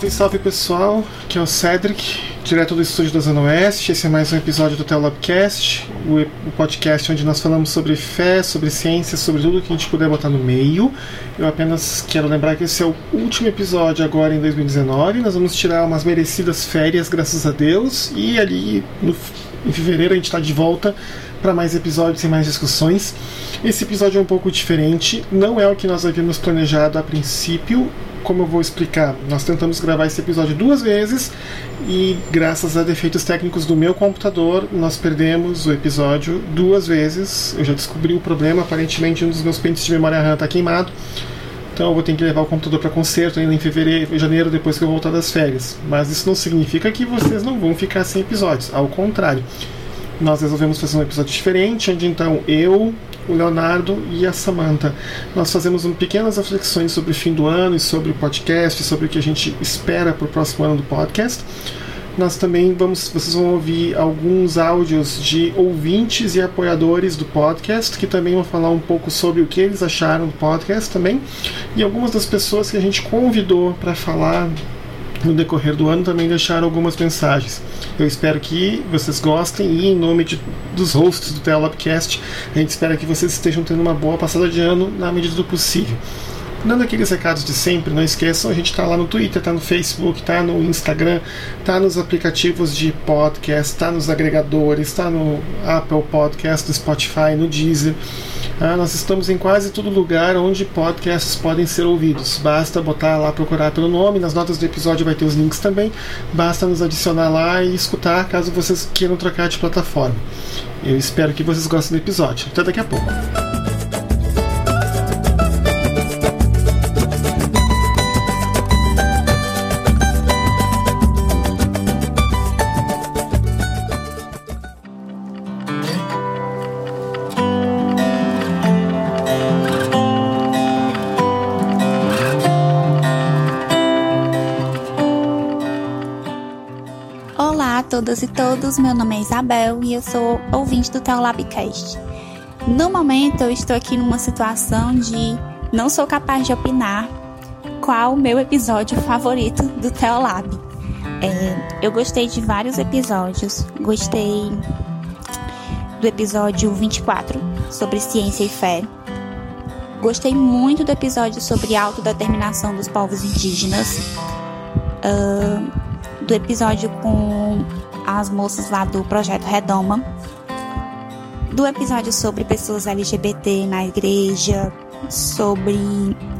Salve, salve pessoal, aqui é o Cedric, direto do estúdio da Zona Oeste. Esse é mais um episódio do Telabcast, o, o podcast onde nós falamos sobre fé, sobre ciência, sobre tudo que a gente puder botar no meio. Eu apenas quero lembrar que esse é o último episódio agora em 2019. Nós vamos tirar umas merecidas férias, graças a Deus, e ali no, em fevereiro a gente está de volta para mais episódios e mais discussões. Esse episódio é um pouco diferente, não é o que nós havíamos planejado a princípio como eu vou explicar, nós tentamos gravar esse episódio duas vezes e, graças a defeitos técnicos do meu computador, nós perdemos o episódio duas vezes. Eu já descobri o problema, aparentemente um dos meus pentes de memória RAM está queimado. Então eu vou ter que levar o computador para conserto ainda em fevereiro, janeiro, depois que eu voltar das férias. Mas isso não significa que vocês não vão ficar sem episódios. Ao contrário, nós resolvemos fazer um episódio diferente, onde então eu, o Leonardo e a Samantha. Nós fazemos um, pequenas reflexões sobre o fim do ano e sobre o podcast, sobre o que a gente espera para o próximo ano do podcast. Nós também vamos, vocês vão ouvir alguns áudios de ouvintes e apoiadores do podcast, que também vão falar um pouco sobre o que eles acharam do podcast também, e algumas das pessoas que a gente convidou para falar no decorrer do ano também deixaram algumas mensagens. Eu espero que vocês gostem e em nome de, dos hosts do Telabcast, a gente espera que vocês estejam tendo uma boa passada de ano na medida do possível. Dando aqueles recados de sempre, não esqueçam, a gente está lá no Twitter, está no Facebook, está no Instagram, está nos aplicativos de podcast, está nos agregadores, está no Apple Podcast, no Spotify, no Deezer. Ah, nós estamos em quase todo lugar onde podcasts podem ser ouvidos. Basta botar lá, procurar pelo nome, nas notas do episódio vai ter os links também. Basta nos adicionar lá e escutar caso vocês queiram trocar de plataforma. Eu espero que vocês gostem do episódio. Até daqui a pouco. Todos, meu nome é Isabel e eu sou ouvinte do Teolabcast. No momento eu estou aqui numa situação de não sou capaz de opinar qual o meu episódio favorito do Teolab. É, eu gostei de vários episódios, gostei do episódio 24 sobre ciência e fé. Gostei muito do episódio sobre autodeterminação dos povos indígenas. Uh, do episódio com as moças lá do projeto Redoma, do episódio sobre pessoas LGBT na igreja, sobre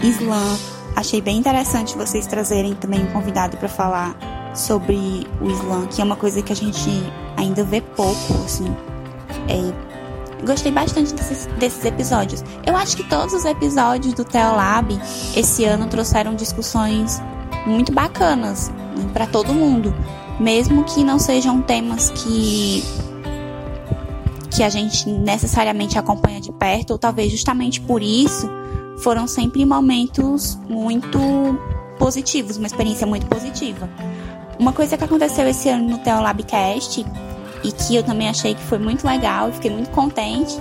Islã. Achei bem interessante vocês trazerem também um convidado para falar sobre o Islã, que é uma coisa que a gente ainda vê pouco, assim. É, gostei bastante desses, desses, episódios. Eu acho que todos os episódios do Teolab esse ano trouxeram discussões muito bacanas né, para todo mundo mesmo que não sejam temas que que a gente necessariamente acompanha de perto, ou talvez justamente por isso foram sempre momentos muito positivos, uma experiência muito positiva. Uma coisa que aconteceu esse ano no Teolabcast e que eu também achei que foi muito legal e fiquei muito contente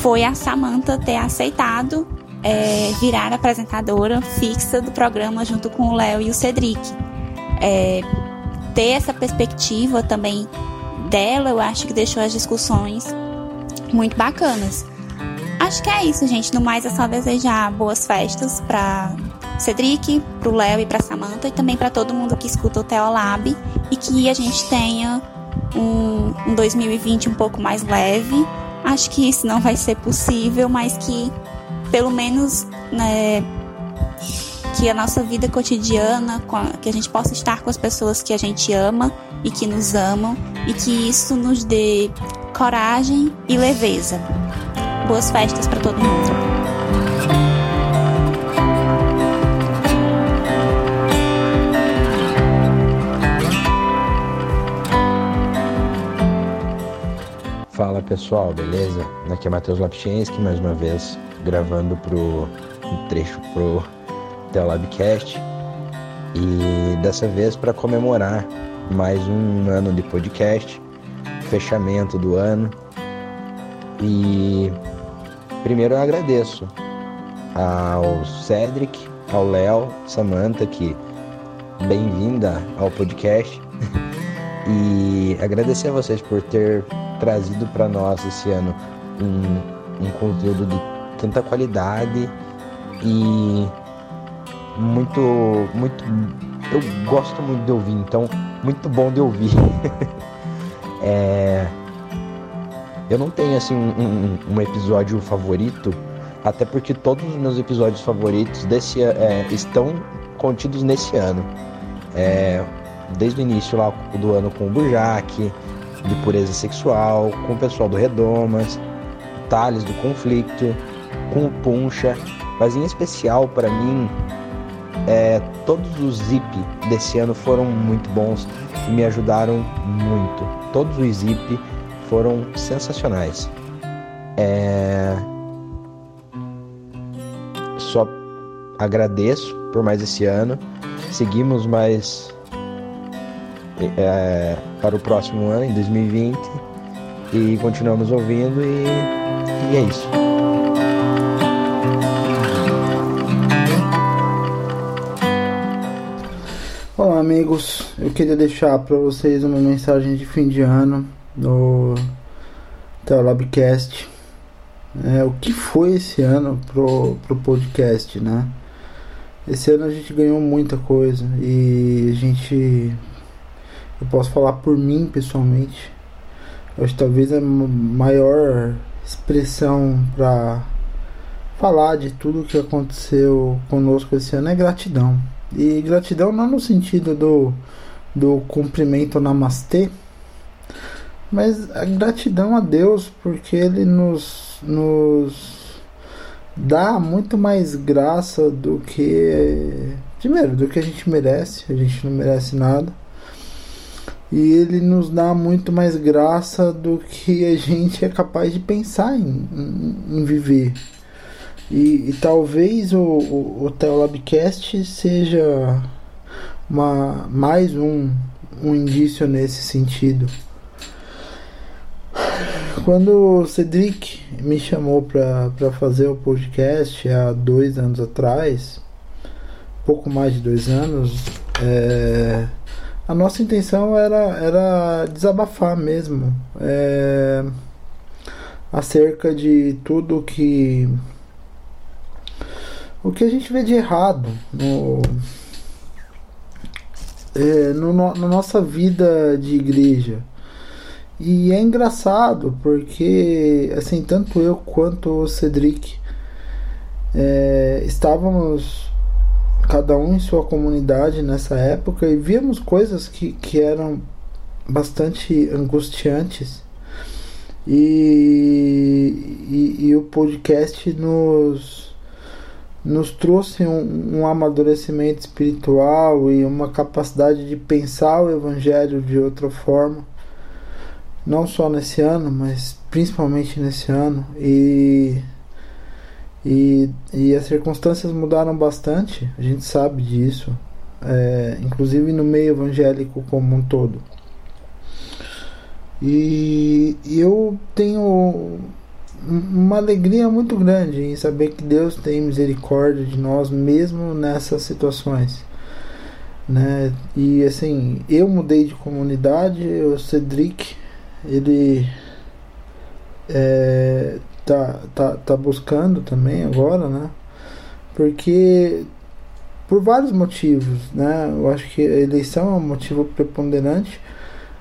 foi a Samantha ter aceitado é, virar apresentadora fixa do programa junto com o Léo e o Cedric. É, ter essa perspectiva também dela, eu acho que deixou as discussões muito bacanas. Acho que é isso, gente. No mais é só desejar boas festas para Cedric, pro Léo e pra Samantha e também para todo mundo que escuta o Teolab e que a gente tenha um, um 2020 um pouco mais leve. Acho que isso não vai ser possível, mas que pelo menos né, que a nossa vida cotidiana, que a gente possa estar com as pessoas que a gente ama e que nos amam e que isso nos dê coragem e leveza. Boas festas para todo mundo. Fala pessoal, beleza? Aqui é Matheus Lapchinski, mais uma vez gravando pro um trecho pro Telabcast e dessa vez para comemorar mais um ano de podcast, fechamento do ano. E primeiro eu agradeço ao Cedric, ao Léo, Samantha que bem-vinda ao podcast e agradecer a vocês por ter trazido para nós esse ano um, um conteúdo de tanta qualidade e muito, muito. Eu gosto muito de ouvir, então, muito bom de ouvir. é, eu não tenho assim um, um, episódio favorito, até porque todos os meus episódios favoritos desse, é, estão contidos nesse ano. É, desde o início lá do ano com o Burjac, de pureza sexual, com o pessoal do Redomas, Tales do Conflito, com o Puncha, mas em especial para mim, é, todos os zip desse ano foram muito bons e me ajudaram muito. Todos os zip foram sensacionais. É... Só agradeço por mais esse ano. Seguimos mais é, para o próximo ano, em 2020, e continuamos ouvindo e, e é isso. Amigos, eu queria deixar para vocês uma mensagem de fim de ano no Teolabcast. É, o que foi esse ano pro, pro podcast, né? Esse ano a gente ganhou muita coisa e a gente. Eu posso falar por mim pessoalmente. Acho que talvez a maior expressão para falar de tudo que aconteceu conosco esse ano é gratidão. E gratidão não no sentido do, do cumprimento namastê, mas a gratidão a Deus porque Ele nos, nos dá muito mais graça do que. Primeiro, do que a gente merece, a gente não merece nada. E ele nos dá muito mais graça do que a gente é capaz de pensar em, em, em viver. E, e, talvez o, o, o Teolabcast seja uma, mais um, um indício nesse sentido. Quando o Cedric me chamou para fazer o podcast há dois anos atrás, pouco mais de dois anos, é, a nossa intenção era, era desabafar mesmo é, acerca de tudo que o que a gente vê de errado no, é, no, no, na nossa vida de igreja. E é engraçado porque assim tanto eu quanto o Cedric é, estávamos cada um em sua comunidade nessa época e víamos coisas que, que eram bastante angustiantes. E, e, e o podcast nos nos trouxe um, um, amadurecimento espiritual e uma capacidade de pensar o evangelho de outra forma não só nesse ano, mas principalmente nesse ano. E, e, e as circunstâncias mudaram bastante, a gente sabe disso, é, inclusive no meio evangélico como um todo. E, e eu tenho uma alegria muito grande em saber que Deus tem misericórdia de nós mesmo nessas situações. Né? E assim, eu mudei de comunidade, o Cedric ele é, tá, tá, tá buscando também agora, né? Porque por vários motivos, né? Eu acho que a eleição é um motivo preponderante,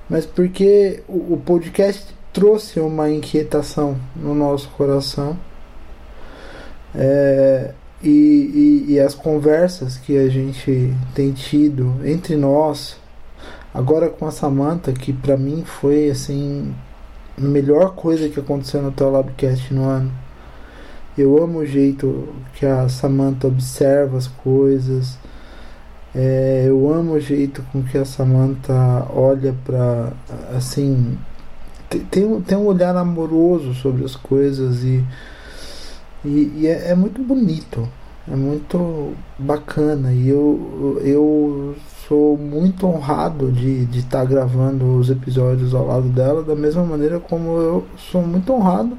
mas porque o, o podcast trouxe uma inquietação no nosso coração. É, e, e, e, as conversas que a gente tem tido entre nós Agora com a Samantha, que para mim foi assim a melhor coisa que aconteceu no Teolabcast no ano. Eu amo o jeito que a Samantha observa as coisas. É, eu amo o jeito com que a Samantha olha para assim tem, tem um olhar amoroso sobre as coisas e, e, e é, é, muito bonito, é muito bacana e eu, eu sou muito honrado de estar de tá gravando os episódios ao lado dela, da mesma maneira como eu sou muito honrado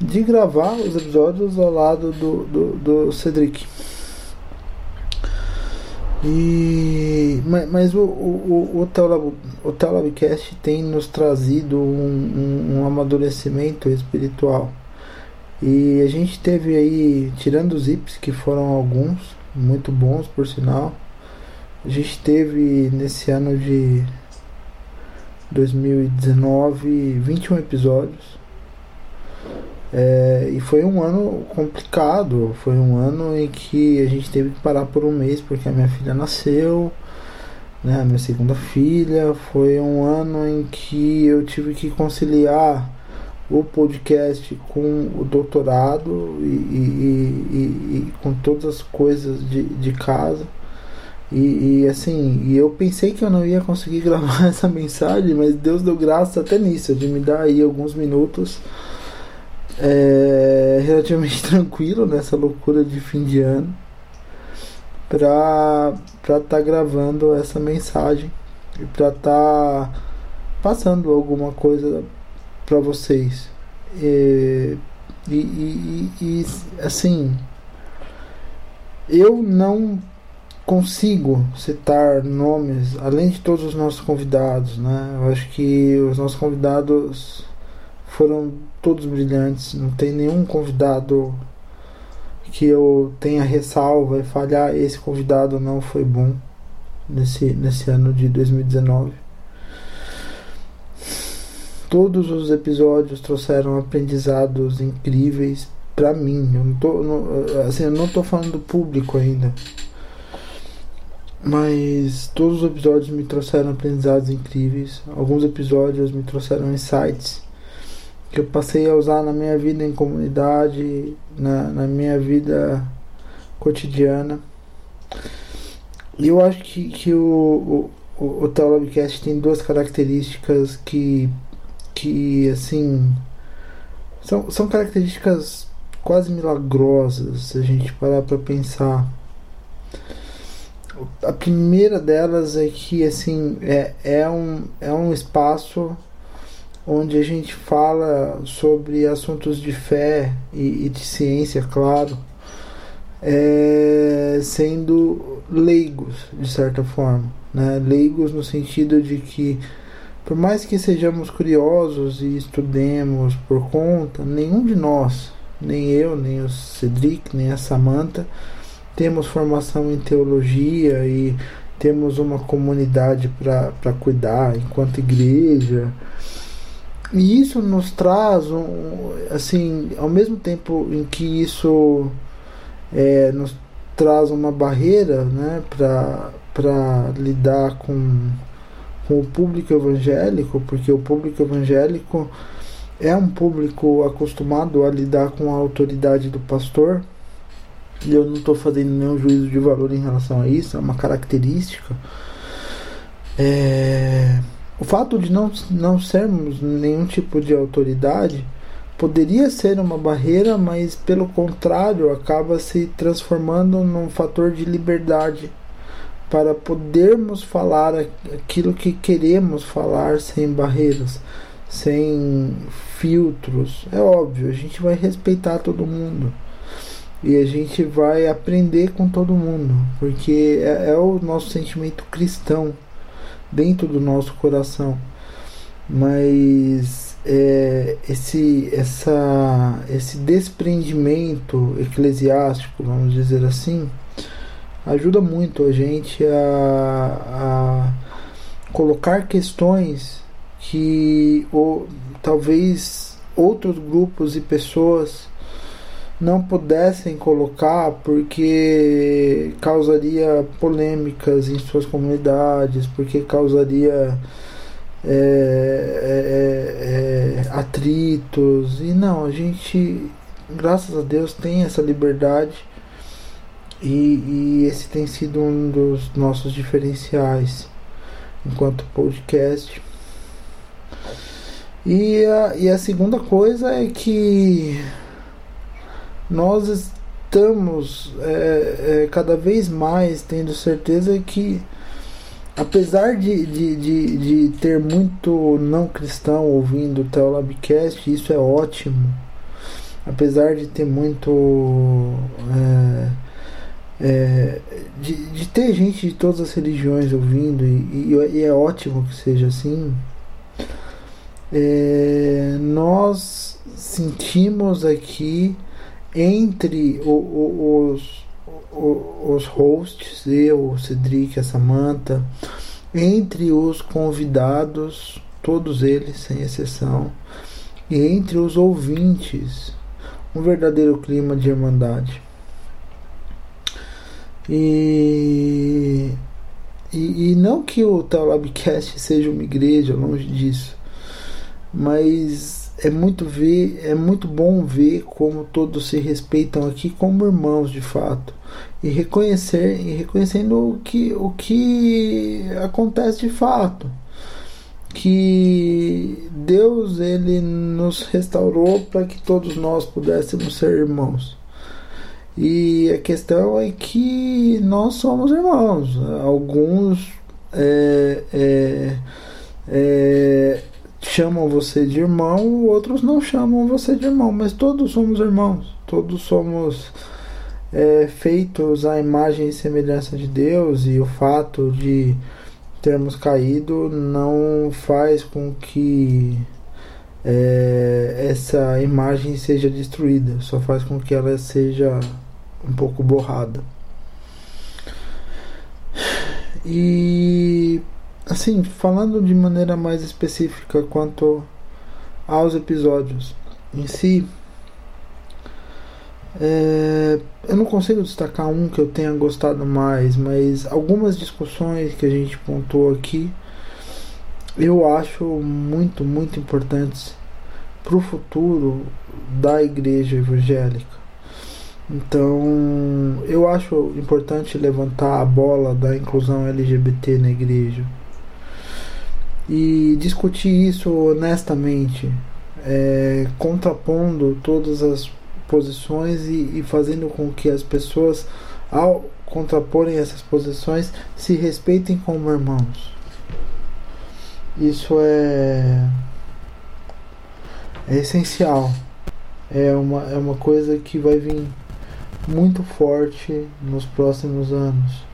de gravar os episódios ao lado do, do, do Cedric. E, mas, mas o, o, o, o Telabcast tem nos trazido um, um, um, amadurecimento espiritual. E a gente teve aí, tirando os IPs, que foram alguns, muito bons por sinal, a gente teve nesse ano de 2019 21 episódios. É, e foi um ano complicado, foi um ano em que a gente teve que parar por um mês porque a minha filha nasceu, né, a minha segunda filha. Foi um ano em que eu tive que conciliar o podcast com o doutorado e, e, e, e com todas as coisas de, de casa. E, e, assim, e eu pensei que eu não ia conseguir gravar essa mensagem, mas Deus deu graça até nisso, de me dar aí alguns minutos é, relativamente tranquilo nessa loucura de fim de ano para estar tá gravando essa mensagem e para estar tá passando alguma coisa para vocês. E, e, e, e, assim, eu não consigo citar nomes, além de todos os nossos convidados, né? Eu acho que os nossos convidados foram todos brilhantes, não tem nenhum convidado que eu tenha ressalva e falhar, esse convidado não foi bom nesse, nesse ano de 2019. Todos os episódios trouxeram aprendizados incríveis para mim. Eu não tô, não, assim, eu não tô falando do público ainda. Mas todos os episódios me trouxeram aprendizados incríveis. Alguns episódios me trouxeram insights que eu passei a usar na minha vida em comunidade, na, na minha vida cotidiana. E eu acho que, que o, o, o Teologcast tem duas características que, que assim, são, são características quase milagrosas se a gente parar para pensar. A primeira delas é que assim é, é, um, é um espaço onde a gente fala sobre assuntos de fé e, e de ciência, claro, é, sendo leigos, de certa forma. Né? Leigos no sentido de que, por mais que sejamos curiosos e estudemos por conta, nenhum de nós, nem eu, nem o Cedric, nem a Samantha, temos formação em teologia e temos uma comunidade para cuidar enquanto igreja e isso nos traz, um, assim, ao mesmo tempo em que isso é, nos traz uma barreira né, para lidar com, com o público evangélico, porque o público evangélico é um público acostumado a lidar com a autoridade do pastor. E eu não estou fazendo nenhum juízo de valor em relação a isso, é uma característica. É, o fato de não, não sermos nenhum tipo de autoridade poderia ser uma barreira, mas pelo contrário acaba se transformando num fator de liberdade para podermos falar aquilo que queremos falar sem barreiras, sem filtros. É óbvio, a gente vai respeitar todo mundo e a gente vai aprender com todo mundo, porque é, é o nosso sentimento cristão dentro do nosso coração. Mas é, esse, essa, esse desprendimento eclesiástico, vamos dizer assim, ajuda muito a gente a, a colocar questões que ou, talvez outros grupos e pessoas não pudessem colocar porque causaria polêmicas em suas comunidades, porque causaria é, é, é, atritos. E não, a gente, graças a Deus, tem essa liberdade e, e esse tem sido um dos nossos diferenciais enquanto podcast. E a, e a segunda coisa é que nós estamos é, é, cada vez mais tendo certeza que apesar de, de, de, de, ter muito não cristão ouvindo o Teolabcast, isso é ótimo. Apesar de ter muito é, é, de, de, ter gente de todas as religiões ouvindo, e, e, e é ótimo que seja assim, é, nós sentimos aqui entre o, o, os, o, os hosts, eu, o Cedric, a Samantha, entre os convidados, todos eles sem exceção, e entre os ouvintes, um verdadeiro clima de irmandade. E, e, e não que o Teolabcast seja uma igreja, longe disso, mas é muito ver, é muito bom ver como todos se respeitam aqui como irmãos de fato. E reconhecer e reconhecendo o que o que acontece de fato. Que Deus ele nos restaurou para que todos nós pudéssemos ser irmãos. E a questão é que nós somos irmãos. Alguns é, é, é, chamam você de irmão, outros não chamam você de irmão, mas todos somos irmãos. Todos somos é, feitos à imagem e semelhança de Deus, e o fato de termos caído não faz com que é, essa imagem seja destruída, só faz com que ela seja um pouco borrada. E assim, falando de maneira mais específica quanto aos episódios em si, é, eu não consigo destacar um que eu tenha gostado mais, mas algumas discussões que a gente pontuou aqui eu acho muito, muito importantes para o futuro da igreja evangélica. Então, eu acho importante levantar a bola da inclusão LGBT na igreja e discutir isso honestamente, é, contrapondo todas as posições e, e fazendo com que as pessoas, ao contraporem essas posições, se respeitem como irmãos. Isso é, é essencial. É uma, é uma coisa que vai vir muito forte nos próximos anos.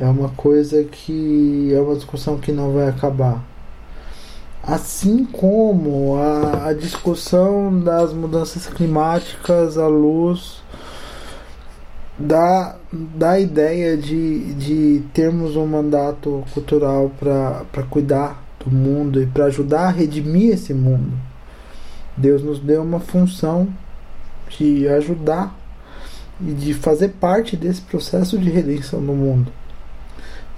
É uma coisa que é uma discussão que não vai acabar. Assim como a, a discussão das mudanças climáticas à luz da, da ideia de, de termos um mandato cultural para cuidar do mundo e para ajudar a redimir esse mundo. Deus nos deu uma função de ajudar e de fazer parte desse processo de redenção no mundo.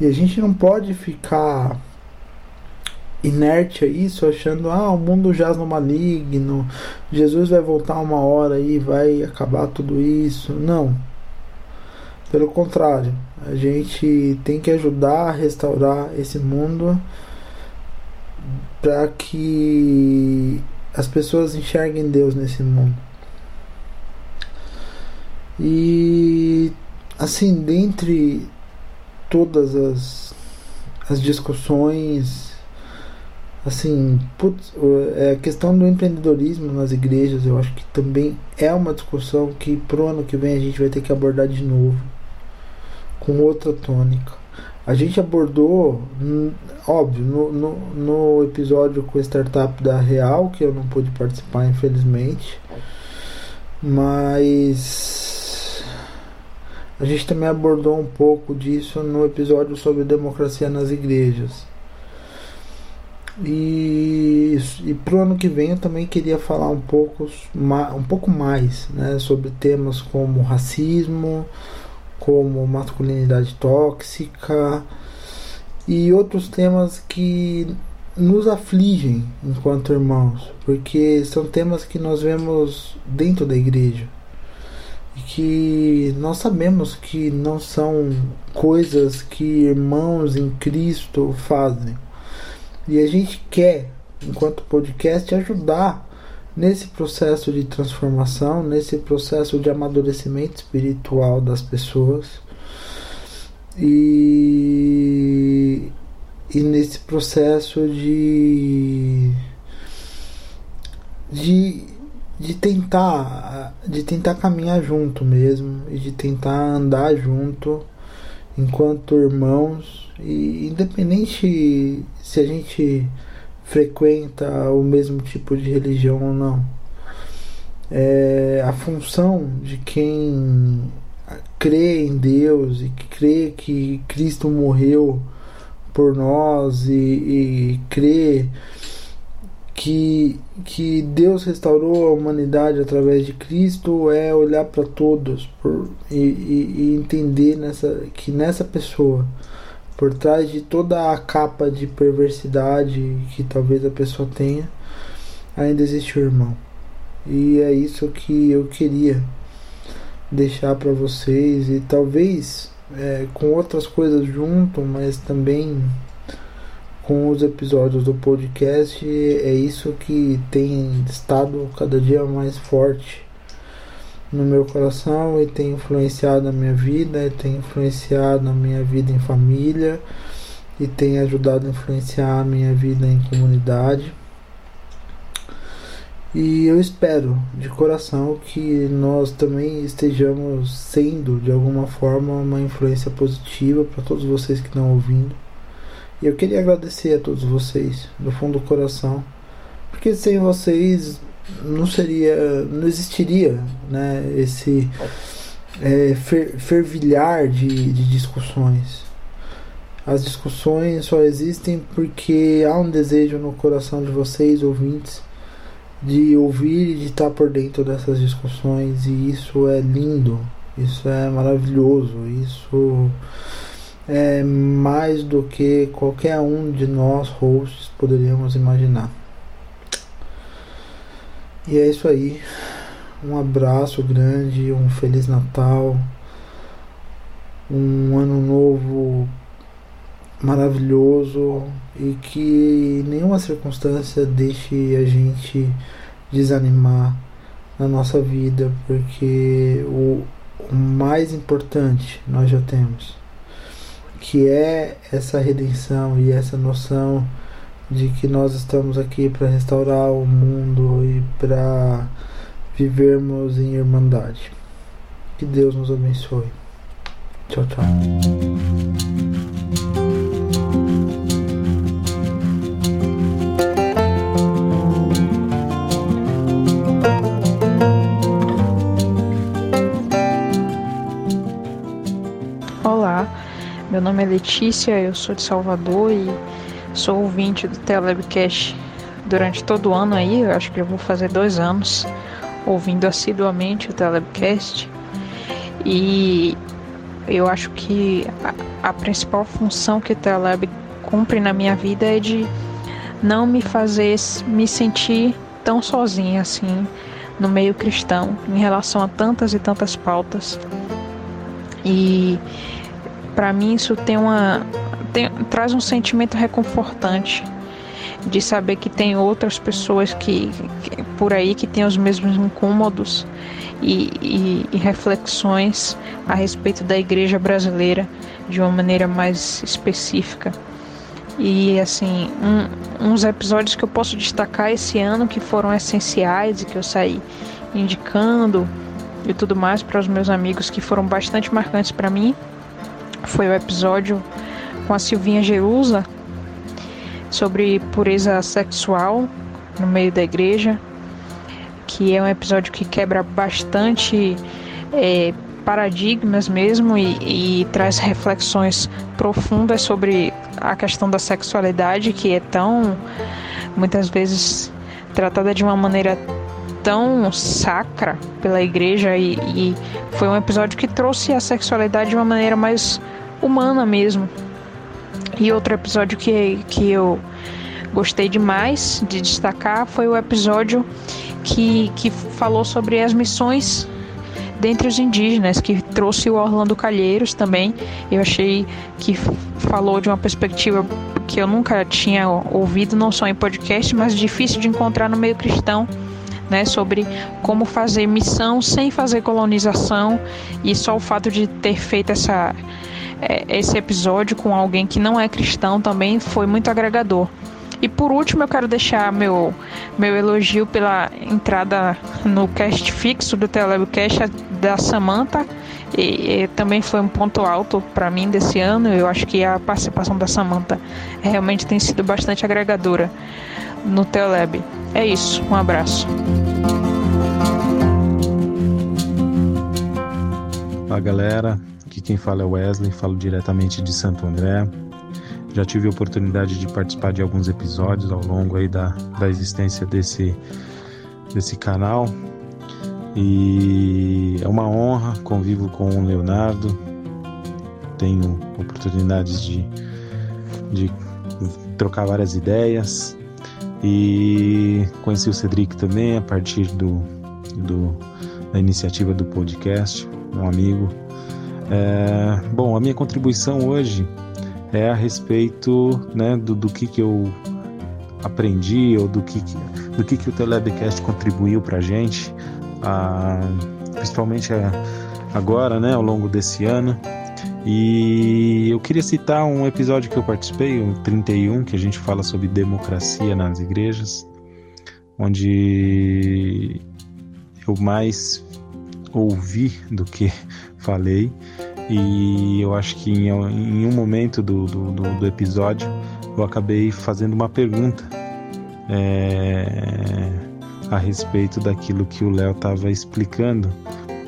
E a gente não pode ficar inerte a isso, achando ah, o mundo jaz no maligno, Jesus vai voltar uma hora e vai acabar tudo isso. Não. Pelo contrário, a gente tem que ajudar a restaurar esse mundo para que as pessoas enxerguem Deus nesse mundo. E assim, dentre todas as, as discussões, assim, putz, é, a questão do empreendedorismo nas igrejas, eu acho que também é uma discussão que pro ano que vem a gente vai ter que abordar de novo, com outra tônica. A gente abordou, óbvio, no, no, no episódio com a startup da Real, que eu não pude participar, infelizmente, mas a gente também abordou um pouco disso no episódio sobre democracia nas igrejas. E, e pro ano que vem eu também queria falar um pouco, um pouco mais né, sobre temas como racismo, como masculinidade tóxica e outros temas que nos afligem enquanto irmãos, porque são temas que nós vemos dentro da igreja que nós sabemos que não são coisas que irmãos em Cristo fazem. E a gente quer, enquanto podcast, ajudar nesse processo de transformação, nesse processo de amadurecimento espiritual das pessoas. E, e nesse processo de, de de tentar de tentar caminhar junto mesmo e de tentar andar junto enquanto irmãos. E independente se a gente frequenta o mesmo tipo de religião ou não é, a função de quem crê em Deus e crê que Cristo morreu por nós e, e crê que, que Deus restaurou a humanidade através de Cristo é olhar para todos por, e, e, e, entender nessa, que nessa pessoa, por trás de toda a capa de perversidade que talvez a pessoa tenha, ainda existe o irmão. E é isso que eu queria deixar para vocês e talvez é, com outras coisas junto, mas também com os episódios do podcast, é isso que tem estado cada dia mais forte no meu coração e tem influenciado a minha vida, tem influenciado a minha vida em família e tem ajudado a influenciar a minha vida em comunidade. E eu espero de coração que nós também estejamos sendo de alguma forma uma influência positiva para todos vocês que estão ouvindo. E eu queria agradecer a todos vocês, do fundo do coração, porque sem vocês não seria, não existiria, né, esse é, fer, fervilhar de, de discussões. As discussões só existem porque há um desejo no coração de vocês, ouvintes, de ouvir e de estar por dentro dessas discussões, e isso é lindo, isso é maravilhoso, isso é mais do que qualquer um de nós hosts poderíamos imaginar. E é isso aí. Um abraço grande, um feliz Natal, um ano novo maravilhoso e que nenhuma circunstância deixe a gente desanimar na nossa vida, porque o, o mais importante nós já temos que é essa redenção e essa noção de que nós estamos aqui para restaurar o mundo e para vivermos em irmandade. Que Deus nos abençoe. Tchau, tchau. Meu nome é Letícia, eu sou de Salvador e sou ouvinte do Telebcast durante todo o ano aí, eu acho que eu vou fazer dois anos ouvindo assiduamente o Telebcast. E eu acho que a, a principal função que o Teleb cumpre na minha vida é de não me fazer me sentir tão sozinha assim no meio cristão em relação a tantas e tantas pautas. E para mim isso tem uma tem, traz um sentimento reconfortante de saber que tem outras pessoas que, que por aí que têm os mesmos incômodos e, e, e, reflexões a respeito da igreja brasileira de uma maneira mais específica. E assim, um, uns episódios que eu posso destacar esse ano que foram essenciais e que eu saí indicando e tudo mais para os meus amigos que foram bastante marcantes para mim foi o episódio com a Silvinha Jerusa sobre pureza sexual no meio da igreja, que é um episódio que quebra bastante é, paradigmas mesmo e, e traz reflexões profundas sobre a questão da sexualidade que é tão muitas vezes tratada de uma maneira tão sacra pela igreja e, e, foi um episódio que trouxe a sexualidade de uma maneira mais humana mesmo. E outro episódio que, que eu gostei demais de destacar foi o episódio que, que falou sobre as missões dentre os indígenas, que trouxe o Orlando Calheiros também. Eu achei que falou de uma perspectiva que eu nunca tinha ouvido, não só em podcast, mas difícil de encontrar no meio cristão né, sobre como fazer missão sem fazer colonização e só o fato de ter feito essa, é, esse episódio com alguém que não é cristão também foi muito agregador. E por último, eu quero deixar meu, meu elogio pela entrada no cast fixo do Telebcast da Samantha. E, e, também foi um ponto alto para mim desse ano. Eu acho que a participação da Samantha realmente tem sido bastante agregadora no Teleb. É isso, um abraço. Fala galera, aqui quem fala é Wesley, falo diretamente de Santo André. Já tive a oportunidade de participar de alguns episódios ao longo aí da, da existência desse, desse canal. E é uma honra, convivo com o Leonardo, tenho oportunidades de, de trocar várias ideias e conheci o Cedric também a partir do, do da iniciativa do podcast, um amigo. É, bom, a minha contribuição hoje é a respeito né, do, do que, que eu aprendi ou do que, do que, que o Telebcast contribuiu para a gente, principalmente agora, né, ao longo desse ano. E eu queria citar um episódio que eu participei, o 31, que a gente fala sobre democracia nas igrejas, onde eu mais ouvi do que falei. E eu acho que em, em um momento do, do, do, episódio eu acabei fazendo uma pergunta é, a respeito daquilo que o Léo estava explicando,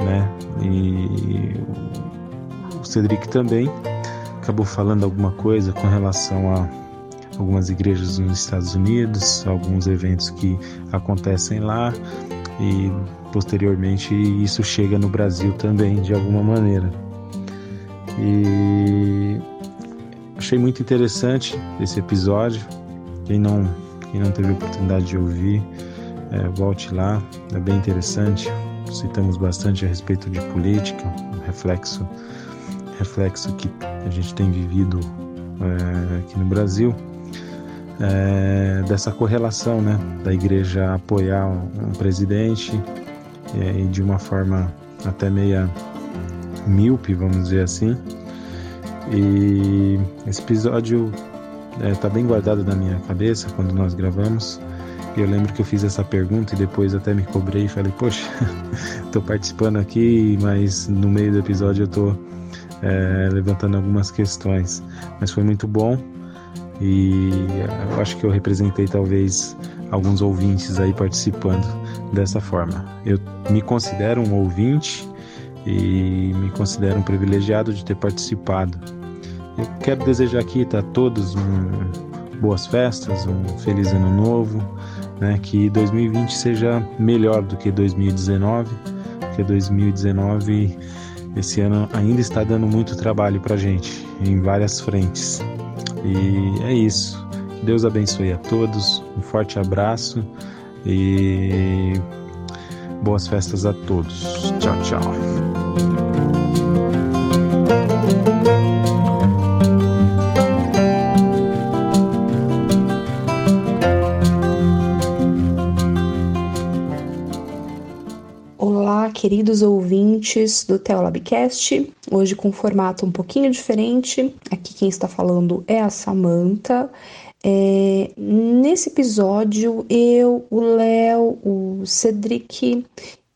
né? E o Cedric também acabou falando alguma coisa com relação a algumas igrejas nos Estados Unidos, alguns eventos que acontecem lá e posteriormente isso chega no Brasil também de alguma maneira. E achei muito interessante esse episódio. Quem não, quem não teve oportunidade de ouvir, é, volte lá, é bem interessante. Citamos bastante a respeito de política, reflexo, reflexo que a gente tem vivido é, aqui no Brasil. É, dessa correlação né, da igreja apoiar um presidente e de uma forma até meia míope, vamos dizer assim. E esse episódio está é, bem guardado na minha cabeça quando nós gravamos. E eu lembro que eu fiz essa pergunta e depois até me cobrei e falei, poxa, estou participando aqui, mas no meio do episódio eu estou é, levantando algumas questões. Mas foi muito bom e eu acho que eu representei talvez alguns ouvintes aí participando dessa forma. Eu me considero um ouvinte e me considero um privilegiado de ter participado. Eu quero desejar aqui a todos um, boas festas, um feliz ano novo, né? que 2020 seja melhor do que 2019, porque 2019 esse ano ainda está dando muito trabalho para gente em várias frentes. E é isso. Deus abençoe a todos. Um forte abraço e boas festas a todos. Tchau, tchau. queridos ouvintes do Teolabcast, hoje com um formato um pouquinho diferente. Aqui quem está falando é a Samanta. É, nesse episódio, eu, o Léo, o Cedric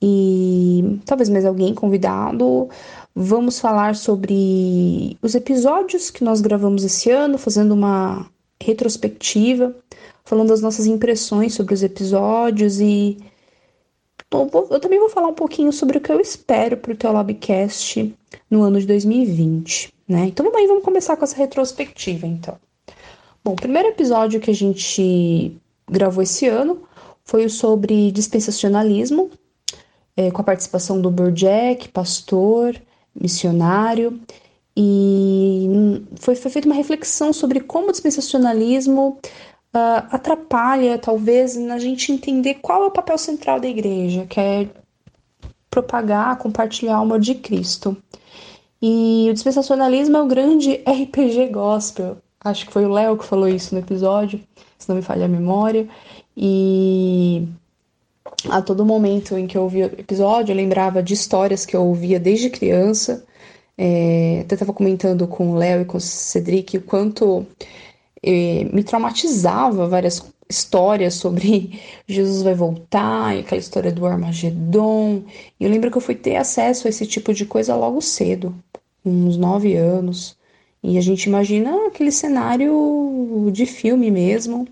e talvez mais alguém convidado, vamos falar sobre os episódios que nós gravamos esse ano, fazendo uma retrospectiva, falando das nossas impressões sobre os episódios e eu também vou falar um pouquinho sobre o que eu espero para o Teolabcast no ano de 2020, né? Então vamos aí, vamos começar com essa retrospectiva, então. Bom, o primeiro episódio que a gente gravou esse ano foi o sobre dispensacionalismo, é, com a participação do Burjack, pastor, missionário, e foi, foi feita uma reflexão sobre como o dispensacionalismo uh, atrapalha, talvez, na gente entender qual é o papel central da igreja, que é propagar, compartilhar o amor de Cristo. E o dispensacionalismo é o grande RPG gospel. Acho que foi o Léo que falou isso no episódio, se não me falha a memória. E a todo momento em que eu ouvia o episódio, eu lembrava de histórias que eu ouvia desde criança. É, até estava comentando com o Léo e com o Cedric o quanto eh, me traumatizava várias histórias sobre Jesus vai voltar, e aquela história do Armagedon. E eu lembro que eu fui ter acesso a esse tipo de coisa logo cedo, uns nove anos. E a gente imagina aquele cenário de filme mesmo.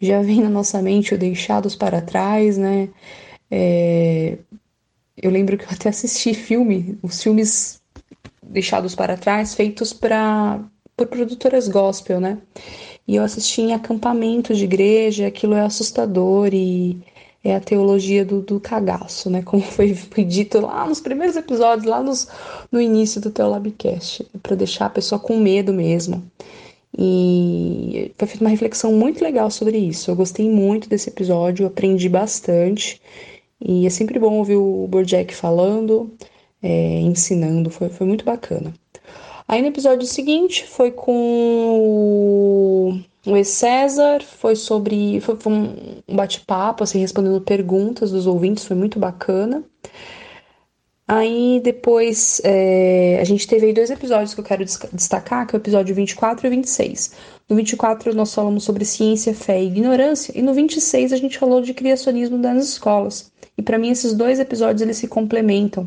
Já vem na nossa mente o Deixados para Trás, né? É... Eu lembro que eu até assisti filme, os filmes deixados para trás, feitos pra, por produtoras gospel, né? E eu assisti em acampamento de igreja, aquilo é assustador e é a teologia do, do cagaço, né? Como foi, dito lá nos primeiros episódios, lá nos, no início do Teolabcast, para deixar a pessoa com medo mesmo. E foi feita uma reflexão muito legal sobre isso. Eu gostei muito desse episódio, aprendi bastante. E é sempre bom ouvir o Bojack falando, é, ensinando, foi, foi muito bacana. Aí no episódio seguinte foi com o ex César, foi sobre. Foi, foi um bate-papo, assim, respondendo perguntas dos ouvintes, foi muito bacana. Aí depois é, a gente teve aí dois episódios que eu quero destacar, que é o episódio 24 e 26. No 24 nós falamos sobre ciência, fé e ignorância, e no 26 a gente falou de criacionismo nas escolas. E para mim esses dois episódios eles se complementam.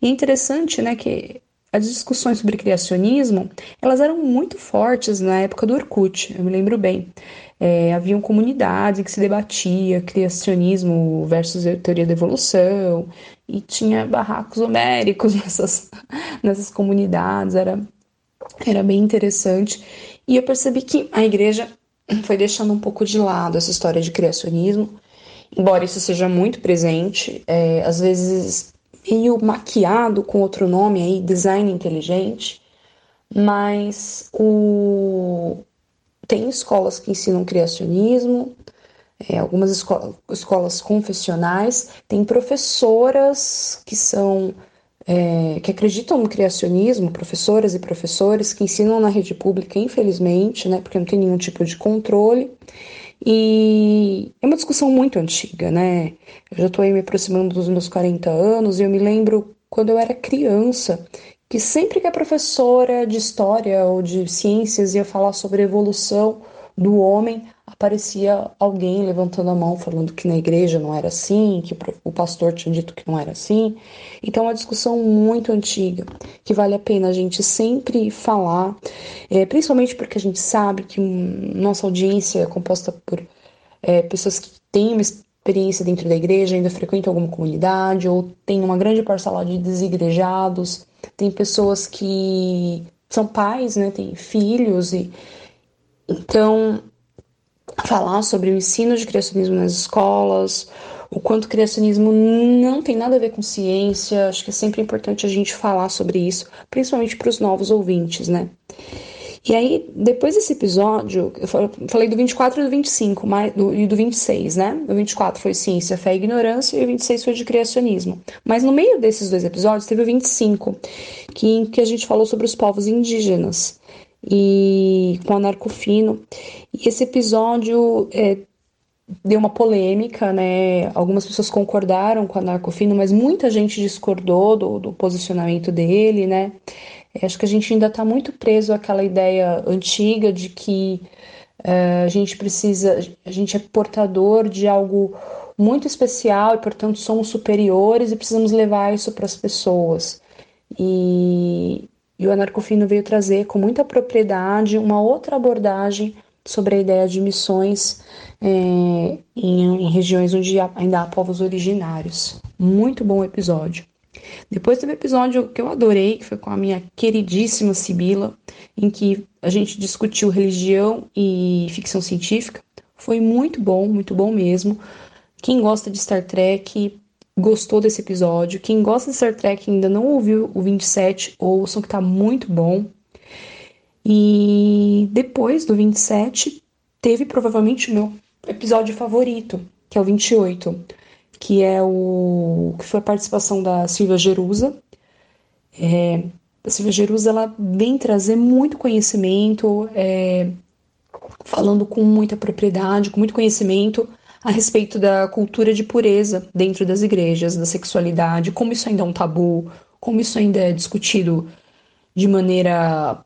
E é interessante, né, que as discussões sobre criacionismo, elas eram muito fortes na época do Orkut, eu me lembro bem. É, haviam comunidades que se debatia criacionismo versus teoria da evolução, e tinha barracos homéricos nessas, nessas comunidades, era, era bem interessante. E eu percebi que a igreja foi deixando um pouco de lado essa história de criacionismo, embora isso seja muito presente, é, às vezes meio maquiado com outro nome aí, design inteligente, mas o... tem escolas que ensinam criacionismo, é, algumas esco escolas confessionais, tem professoras que são é, que acreditam no criacionismo, professoras e professores que ensinam na rede pública, infelizmente, né, porque não tem nenhum tipo de controle. E é uma discussão muito antiga, né? Eu já estou aí me aproximando dos meus 40 anos e eu me lembro quando eu era criança que sempre que a professora de história ou de ciências ia falar sobre evolução do homem, aparecia alguém levantando a mão falando que na igreja não era assim, que o pastor tinha dito que não era assim. Então, é uma discussão muito antiga que vale a pena a gente sempre falar, é, principalmente porque a gente sabe que nossa audiência é composta por é, pessoas que têm uma experiência dentro da igreja, ainda frequentam alguma comunidade, ou tem uma grande parcela de desigrejados, tem pessoas que são pais, né, têm filhos e então falar sobre o ensino de criacionismo nas escolas, o quanto o criacionismo não tem nada a ver com ciência. Acho que é sempre importante a gente falar sobre isso, principalmente para os novos ouvintes, né? E aí, depois desse episódio, eu falei do 24 e do 25, mas, do, e do 26, né? O 24 foi ciência, fé e ignorância, e o 26 foi de criacionismo. Mas no meio desses dois episódios, teve o 25, que, em que a gente falou sobre os povos indígenas e com Anarcofino. E esse episódio é, deu uma polêmica, né? Algumas pessoas concordaram com o Anarcofino, mas muita gente discordou do, do posicionamento dele, né? É, acho que a gente ainda está muito preso àquela ideia antiga de que é, a gente precisa, a gente é portador de algo muito especial e, portanto, somos superiores e precisamos levar isso para as pessoas. E, e o anarcofino veio trazer com muita propriedade uma outra abordagem sobre a ideia de missões é, em, em, regiões onde ainda há povos originários. Muito bom episódio. Depois teve um episódio que eu adorei, que foi com a minha queridíssima Sibila, em que a gente discutiu religião e ficção científica. Foi muito bom, muito bom mesmo. Quem gosta de Star Trek gostou desse episódio. Quem gosta de Star Trek ainda não ouviu o 27, ouçam que tá muito bom. E depois do 27, teve provavelmente o meu episódio favorito, que é o 28, que é o que foi a participação da Silvia Jerusa. É, a Silvia Jerusa ela vem trazer muito conhecimento, é, falando com muita propriedade, com muito conhecimento a respeito da cultura de pureza dentro das igrejas, da sexualidade, como isso ainda é um tabu, como isso ainda é discutido de maneira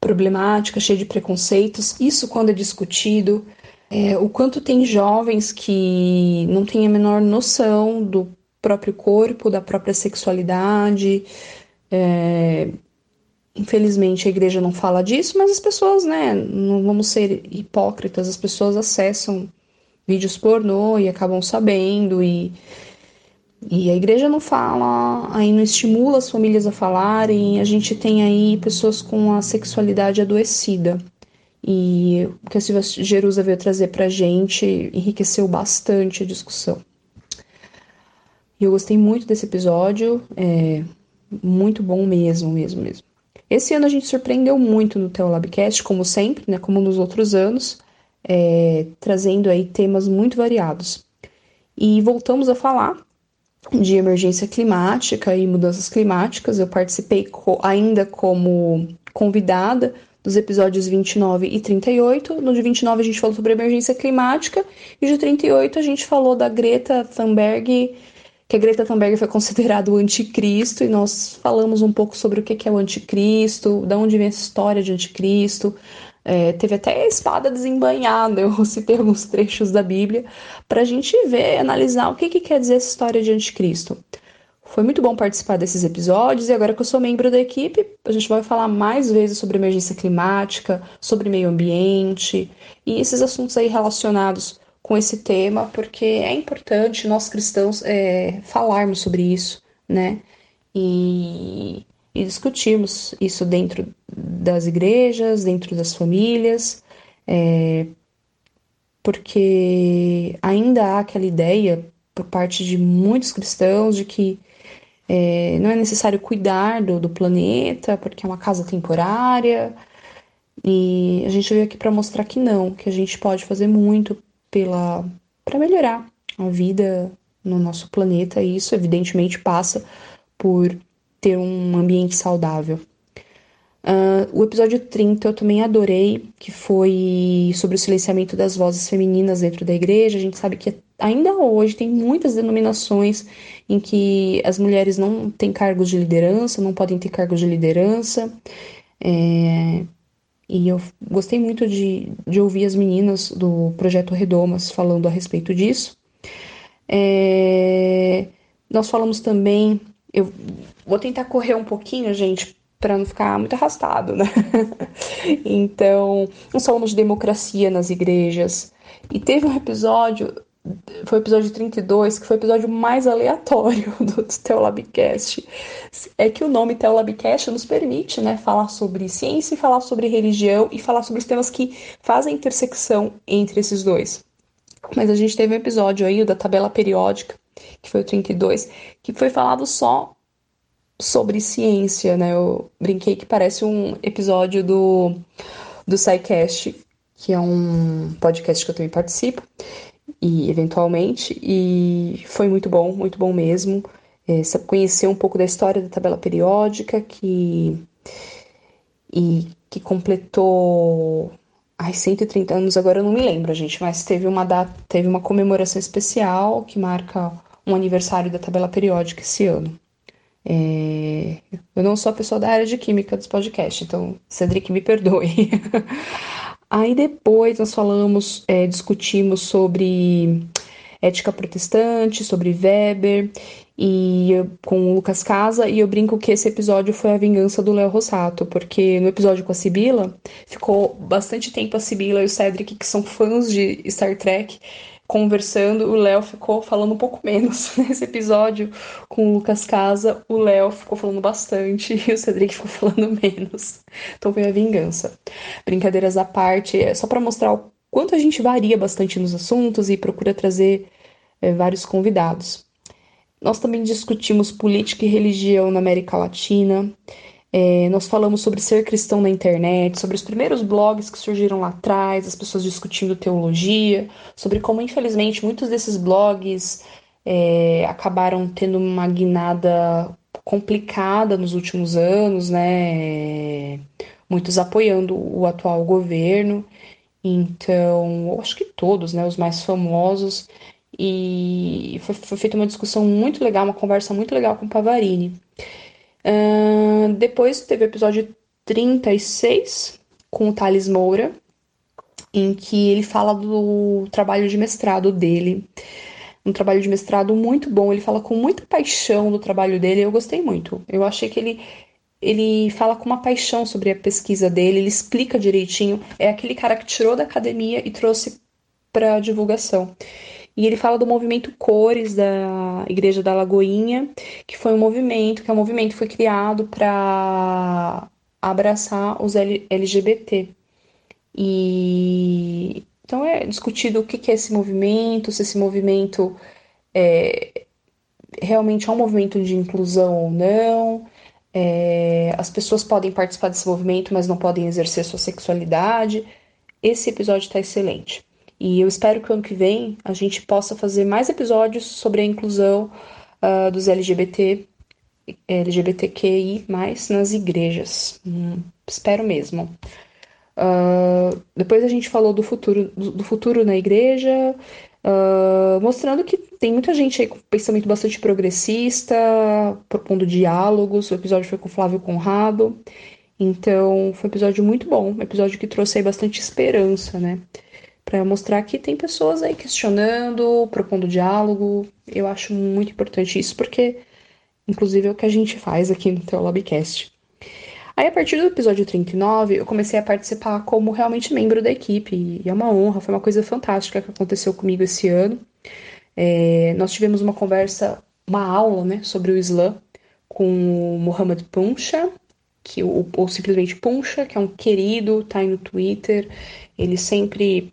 problemática, cheia de preconceitos. Isso quando é discutido. É, o quanto tem jovens que não têm a menor noção do próprio corpo, da própria sexualidade. É, infelizmente a igreja não fala disso, mas as pessoas, né, não vamos ser hipócritas, as pessoas acessam vídeos pornô e acabam sabendo e e a igreja não fala, aí não estimula as famílias a falarem, a gente tem aí pessoas com a sexualidade adoecida. E o que a Silvia Jerusa veio trazer pra gente enriqueceu bastante a discussão. E eu gostei muito desse episódio, é muito bom mesmo, mesmo, mesmo. Esse ano a gente surpreendeu muito no Teolabcast, como sempre, né, como nos outros anos, é, trazendo aí temas muito variados. E voltamos a falar de emergência climática e mudanças climáticas. Eu participei co ainda como convidada dos episódios 29 e 38. No de 29 a gente falou sobre emergência climática e de 38 a gente falou da Greta Thunberg, que a Greta Thunberg foi considerada o anticristo e nós falamos um pouco sobre o que é o anticristo, da onde vem essa história de anticristo, é, teve até a espada desembanhada, eu citei alguns trechos da Bíblia, para a gente ver, analisar o que, que quer dizer essa história de anticristo. Foi muito bom participar desses episódios e agora que eu sou membro da equipe, a gente vai falar mais vezes sobre emergência climática, sobre meio ambiente e esses assuntos aí relacionados com esse tema, porque é importante nós cristãos é, falarmos sobre isso, né? E e discutirmos isso dentro das igrejas, dentro das famílias, é, porque ainda há aquela ideia por parte de muitos cristãos de que é, não é necessário cuidar do, do planeta porque é uma casa temporária. E a gente veio aqui para mostrar que não, que a gente pode fazer muito pela para melhorar a vida no nosso planeta e isso evidentemente passa por ter um ambiente saudável. Uh, o episódio 30 eu também adorei, que foi sobre o silenciamento das vozes femininas dentro da igreja. A gente sabe que ainda hoje tem muitas denominações em que as mulheres não têm cargos de liderança, não podem ter cargos de liderança. É, e eu gostei muito de, de ouvir as meninas do Projeto Redomas falando a respeito disso. É, nós falamos também eu vou tentar correr um pouquinho, gente, para não ficar muito arrastado, né? então, nós falamos de democracia nas igrejas. E teve um episódio, foi o episódio 32, que foi o episódio mais aleatório do Teolabcast. É que o nome Teolabcast nos permite, né, falar sobre ciência falar sobre religião e falar sobre os temas que fazem intersecção entre esses dois. Mas a gente teve um episódio aí, o da tabela periódica, que foi o 32, que foi falado só sobre ciência, né? Eu brinquei que parece um episódio do, do SciCast, que é um podcast que eu também participo, e eventualmente, e foi muito bom, muito bom mesmo. É, conhecer um pouco da história da tabela periódica, que, e que completou ai, 130 anos, agora eu não me lembro, gente, mas teve uma data, teve uma comemoração especial que marca um aniversário da tabela periódica esse ano. É... Eu não sou a pessoa da área de química dos podcasts, então Cedric me perdoe. Aí depois nós falamos, é, discutimos sobre ética protestante, sobre Weber e com o Lucas Casa, e eu brinco que esse episódio foi a vingança do Léo Rossato, porque no episódio com a Sibila, ficou bastante tempo a Sibila e o Cedric, que são fãs de Star Trek, conversando, o Léo ficou falando um pouco menos. Nesse episódio com o Lucas Casa, o Léo ficou falando bastante e o Cedric ficou falando menos. Então foi a vingança. Brincadeiras à parte, é só para mostrar o quanto a gente varia bastante nos assuntos e procura trazer é, vários convidados. Nós também discutimos política e religião na América Latina. É, nós falamos sobre ser cristão na internet, sobre os primeiros blogs que surgiram lá atrás, as pessoas discutindo teologia, sobre como, infelizmente, muitos desses blogs é, acabaram tendo uma guinada complicada nos últimos anos, né? Muitos apoiando o atual governo. Então, acho que todos, né? Os mais famosos e foi, foi feita uma discussão muito legal, uma conversa muito legal com o Pavarini. Uh, depois teve o episódio 36, com o Thales Moura, em que ele fala do trabalho de mestrado dele. Um trabalho de mestrado muito bom, ele fala com muita paixão do trabalho dele, eu gostei muito. Eu achei que ele ele fala com uma paixão sobre a pesquisa dele, ele explica direitinho. É aquele cara que tirou da academia e trouxe para divulgação. E ele fala do movimento Cores da Igreja da Lagoinha, que foi um movimento, que é um movimento que foi criado para abraçar os LGBT. E então é discutido o que é esse movimento, se esse movimento é, realmente é um movimento de inclusão ou não. É, as pessoas podem participar desse movimento, mas não podem exercer sua sexualidade. Esse episódio está excelente. E eu espero que o ano que vem a gente possa fazer mais episódios sobre a inclusão uh, dos LGBT, LGBTQI, nas igrejas. Hum, espero mesmo. Uh, depois a gente falou do futuro, do, futuro na igreja, uh, mostrando que tem muita gente aí com pensamento bastante progressista, propondo diálogos. O episódio foi com Flávio Conrado. Então, foi um episódio muito bom, um episódio que trouxe aí bastante esperança, né? Para mostrar que tem pessoas aí questionando, propondo diálogo. Eu acho muito importante isso, porque, inclusive, é o que a gente faz aqui no Teolabcast. Aí, a partir do episódio 39, eu comecei a participar como realmente membro da equipe, e é uma honra, foi uma coisa fantástica que aconteceu comigo esse ano. É, nós tivemos uma conversa, uma aula, né, sobre o Islã com o Muhammad Puncha, que, ou, ou simplesmente Puncha, que é um querido, tá aí no Twitter, ele sempre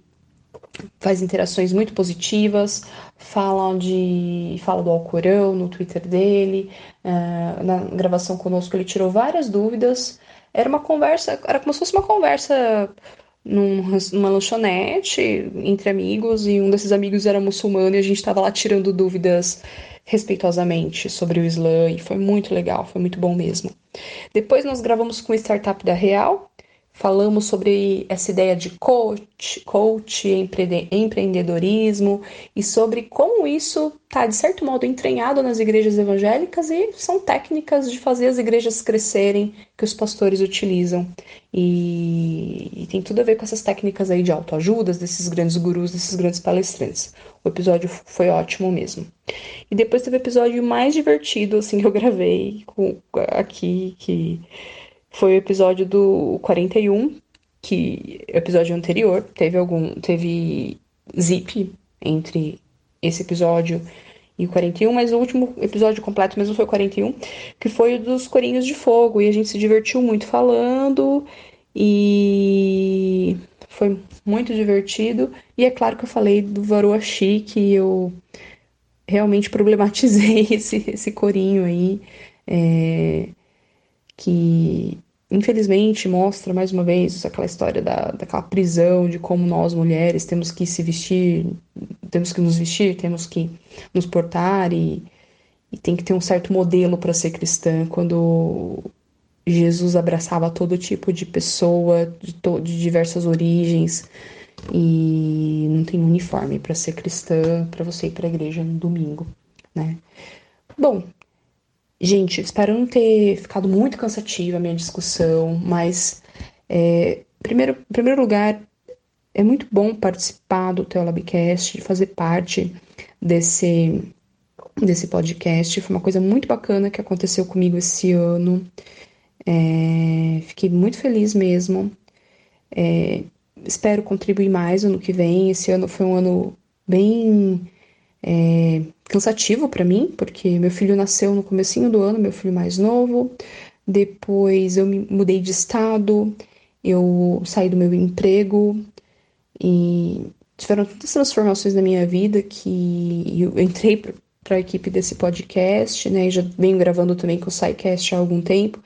faz interações muito positivas, fala de fala do Alcorão no Twitter dele, uh, na gravação conosco ele tirou várias dúvidas. Era uma conversa, era como se fosse uma conversa num, numa lanchonete entre amigos e um desses amigos era muçulmano e a gente estava lá tirando dúvidas respeitosamente sobre o Islã e foi muito legal, foi muito bom mesmo. Depois nós gravamos com o Startup da Real, Falamos sobre essa ideia de coach, coach, empreendedorismo e sobre como isso está, de certo modo, entranhado nas igrejas evangélicas e são técnicas de fazer as igrejas crescerem que os pastores utilizam. E, e tem tudo a ver com essas técnicas aí de autoajudas, desses grandes gurus, desses grandes palestrantes. O episódio foi ótimo mesmo. E depois teve o episódio mais divertido, assim, que eu gravei com, aqui, que foi o episódio do 41, que o episódio anterior teve algum teve zip entre esse episódio e o 41, mas o último episódio completo mesmo foi o 41, que foi o dos Corinhos de Fogo, e a gente se divertiu muito falando e foi muito divertido. E é claro que eu falei do Varua que eu realmente problematizei esse, esse corinho aí, é, que infelizmente mostra mais uma vez aquela história da, daquela prisão, de como nós mulheres temos que se vestir, temos que nos vestir, temos que nos portar e, e tem que ter um certo modelo para ser cristã, quando Jesus abraçava todo tipo de pessoa, de, de diversas origens, e não tem uniforme para ser cristã, para você ir para a igreja no domingo, né? Bom, Gente, espero não ter ficado muito cansativa a minha discussão, mas, é, primeiro, em primeiro lugar, é muito bom participar do Teolabcast, fazer parte desse, desse podcast. Foi uma coisa muito bacana que aconteceu comigo esse ano. É, fiquei muito feliz mesmo. É, espero contribuir mais ano que vem. Esse ano foi um ano bem é, cansativo para mim, porque meu filho nasceu no comecinho do ano, meu filho mais novo. Depois eu me mudei de estado, eu saí do meu emprego e tiveram tantas transformações na minha vida que eu entrei para a equipe desse podcast, né? E já venho gravando também com o SciCast há algum tempo.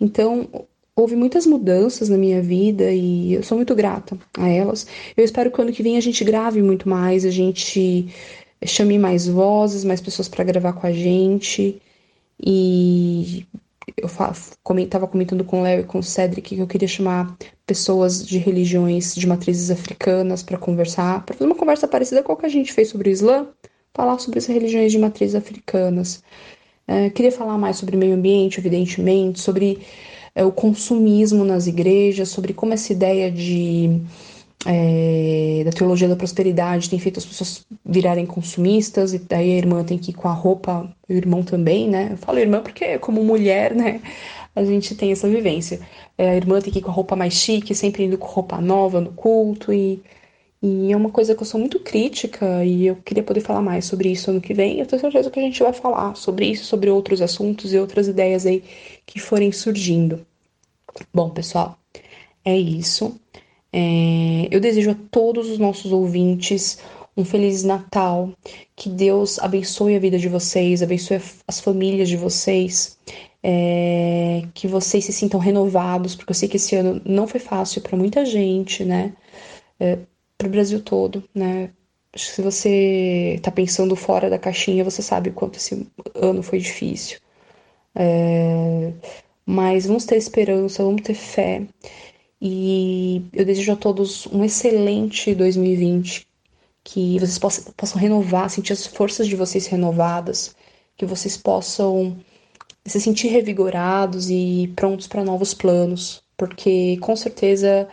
Então, houve muitas mudanças na minha vida e eu sou muito grata a elas. Eu espero que ano que vem a gente grave muito mais, a gente chame mais vozes, mais pessoas para gravar com a gente. E eu estava comentando com o Léo e com o Cedric que eu queria chamar pessoas de religiões de matrizes africanas para conversar, para fazer uma conversa parecida com a que a gente fez sobre o Islã, falar sobre as religiões de matrizes africanas. É, queria falar mais sobre meio ambiente, evidentemente, sobre é, o consumismo nas igrejas, sobre como essa ideia de é, da teologia da prosperidade tem feito as pessoas virarem consumistas, e daí a irmã tem que ir com a roupa, o irmão também, né? Eu falo irmã porque, como mulher, né, a gente tem essa vivência. É, a irmã tem que ir com a roupa mais chique, sempre indo com roupa nova no culto, e, e é uma coisa que eu sou muito crítica, e eu queria poder falar mais sobre isso ano que vem. Eu tenho certeza que a gente vai falar sobre isso, sobre outros assuntos e outras ideias aí que forem surgindo. Bom, pessoal, é isso. É, eu desejo a todos os nossos ouvintes um feliz Natal, que Deus abençoe a vida de vocês, abençoe as famílias de vocês, é, que vocês se sintam renovados, porque eu sei que esse ano não foi fácil para muita gente, né? É, para o Brasil todo, né? Se você está pensando fora da caixinha, você sabe quanto esse ano foi difícil. É, mas vamos ter esperança, vamos ter fé. E eu desejo a todos um excelente 2020, que vocês possam, possam renovar, sentir as forças de vocês renovadas, que vocês possam se sentir revigorados e prontos para novos planos, porque com certeza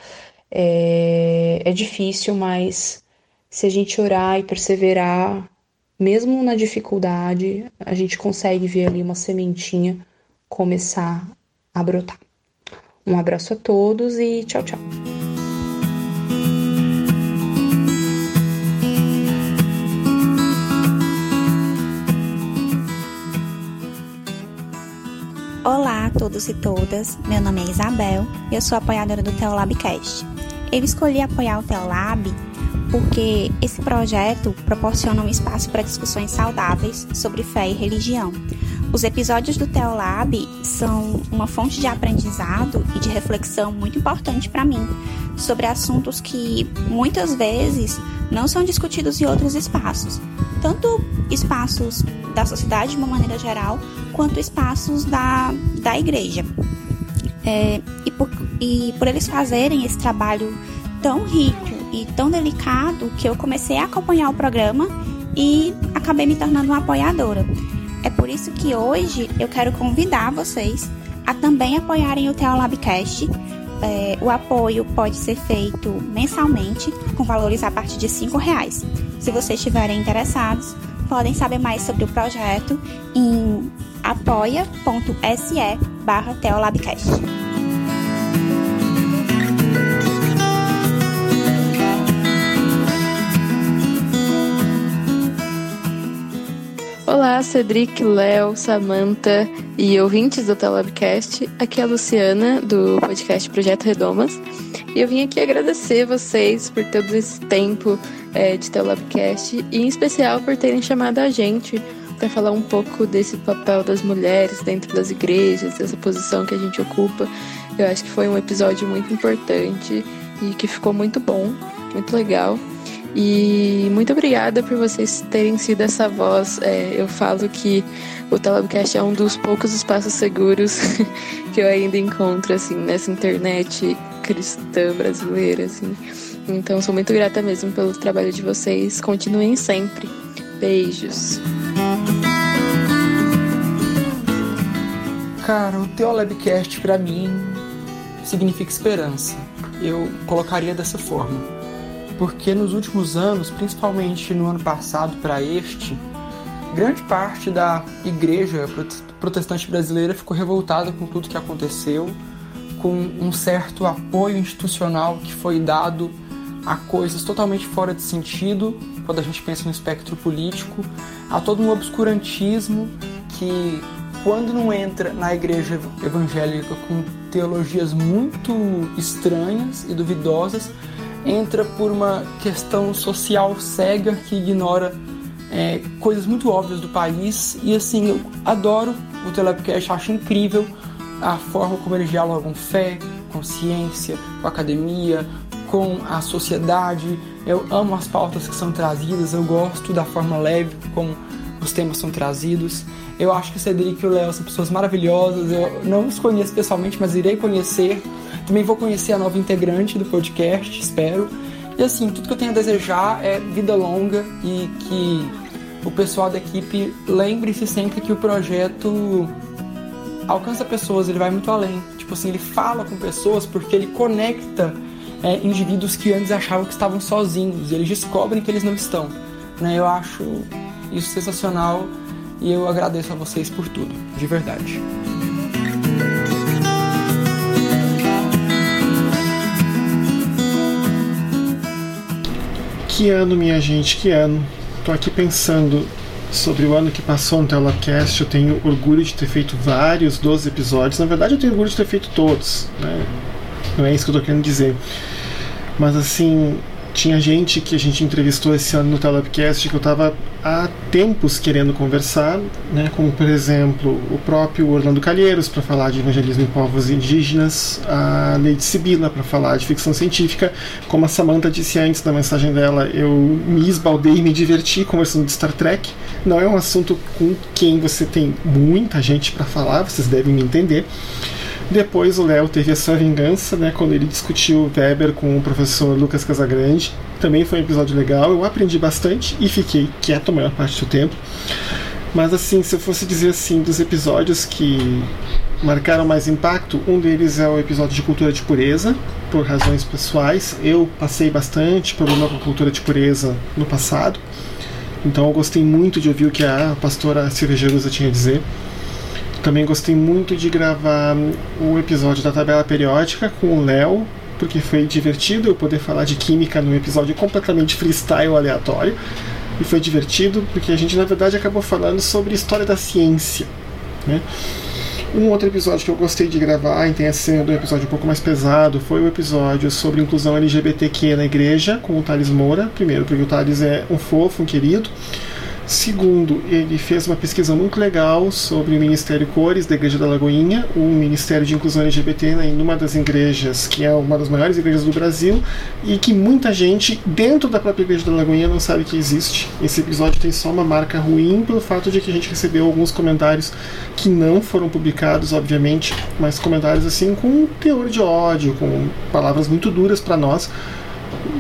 é, é difícil, mas se a gente orar e perseverar, mesmo na dificuldade, a gente consegue ver ali uma sementinha começar a brotar. Um abraço a todos e tchau, tchau. Olá a todos e todas, meu nome é Isabel e eu sou apoiadora do Teolabcast. Eu escolhi apoiar o Teolab porque esse projeto proporciona um espaço para discussões saudáveis sobre fé e religião, os episódios do Teolab são uma fonte de aprendizado e de reflexão muito importante para mim sobre assuntos que muitas vezes não são discutidos em outros espaços, tanto espaços da sociedade de uma maneira geral, quanto espaços da, da igreja. É, e, por, e por eles fazerem esse trabalho tão rico e tão delicado que eu comecei a acompanhar o programa e acabei me tornando uma apoiadora. É por isso que hoje eu quero convidar vocês a também apoiarem o Teolabcast. É, o apoio pode ser feito mensalmente, com valores a partir de R$ reais. Se vocês estiverem interessados, podem saber mais sobre o projeto em apoia.se barra Teolabcast. Olá, Cedric, Léo, Samantha e ouvintes do Telabcast. Aqui é a Luciana, do podcast Projeto Redomas. E eu vim aqui agradecer vocês por todo esse tempo é, de Telabcast e, em especial, por terem chamado a gente para falar um pouco desse papel das mulheres dentro das igrejas, dessa posição que a gente ocupa. Eu acho que foi um episódio muito importante e que ficou muito bom, muito legal. E muito obrigada por vocês terem sido essa voz. É, eu falo que o Telebcast é um dos poucos espaços seguros que eu ainda encontro assim nessa internet cristã brasileira, assim. Então sou muito grata mesmo pelo trabalho de vocês. Continuem sempre. Beijos. Cara, o Teolabcast para mim significa esperança. Eu colocaria dessa forma porque nos últimos anos, principalmente no ano passado para este, grande parte da igreja protestante brasileira ficou revoltada com tudo que aconteceu, com um certo apoio institucional que foi dado a coisas totalmente fora de sentido quando a gente pensa no espectro político, a todo um obscurantismo que quando não entra na igreja evangélica com teologias muito estranhas e duvidosas, entra por uma questão social cega que ignora é, coisas muito óbvias do país. E assim, eu adoro o Telepcast, acho incrível a forma como eles dialogam fé, com ciência, com academia, com a sociedade. Eu amo as pautas que são trazidas, eu gosto da forma leve como os temas são trazidos. Eu acho que o Cedric e o Léo são pessoas maravilhosas. Eu não os conheço pessoalmente, mas irei conhecer também vou conhecer a nova integrante do podcast, espero. E assim, tudo que eu tenho a desejar é vida longa e que o pessoal da equipe lembre-se sempre que o projeto alcança pessoas, ele vai muito além. Tipo assim, ele fala com pessoas porque ele conecta é, indivíduos que antes achavam que estavam sozinhos eles descobrem que eles não estão. Né? Eu acho isso sensacional e eu agradeço a vocês por tudo, de verdade. Que ano, minha gente, que ano. Tô aqui pensando sobre o ano que passou no Telacast. Eu tenho orgulho de ter feito vários dos episódios. Na verdade, eu tenho orgulho de ter feito todos. Né? Não é isso que eu tô querendo dizer. Mas assim, tinha gente que a gente entrevistou esse ano no Telebcast que eu estava há tempos querendo conversar, né, como por exemplo o próprio Orlando Calheiros para falar de evangelismo em povos indígenas, a Neide Sibila para falar de ficção científica, como a Samantha disse antes na mensagem dela, eu me esbaldei e me diverti conversando de Star Trek. Não é um assunto com quem você tem muita gente para falar, vocês devem me entender. Depois o Léo teve a sua vingança, né, quando ele discutiu Weber com o professor Lucas Casagrande. Também foi um episódio legal, eu aprendi bastante e fiquei quieto a maior parte do tempo. Mas assim, se eu fosse dizer assim, dos episódios que marcaram mais impacto, um deles é o episódio de cultura de pureza, por razões pessoais. Eu passei bastante problema com cultura de pureza no passado. Então eu gostei muito de ouvir o que a pastora Silvia Jerusa tinha a dizer. Também gostei muito de gravar o episódio da tabela periódica com o Léo, porque foi divertido eu poder falar de química num episódio completamente freestyle aleatório. E foi divertido porque a gente, na verdade, acabou falando sobre história da ciência. Né? Um outro episódio que eu gostei de gravar, e tem sendo um episódio um pouco mais pesado, foi o episódio sobre inclusão LGBTQ na igreja, com o Thales Moura. Primeiro, porque o Thales é um fofo, um querido. Segundo, ele fez uma pesquisa muito legal sobre o Ministério Cores da Igreja da Lagoinha, o Ministério de Inclusão LGBT né, em uma das igrejas, que é uma das maiores igrejas do Brasil, e que muita gente dentro da própria Igreja da Lagoinha não sabe que existe. Esse episódio tem só uma marca ruim pelo fato de que a gente recebeu alguns comentários que não foram publicados, obviamente, mas comentários assim com teor de ódio, com palavras muito duras para nós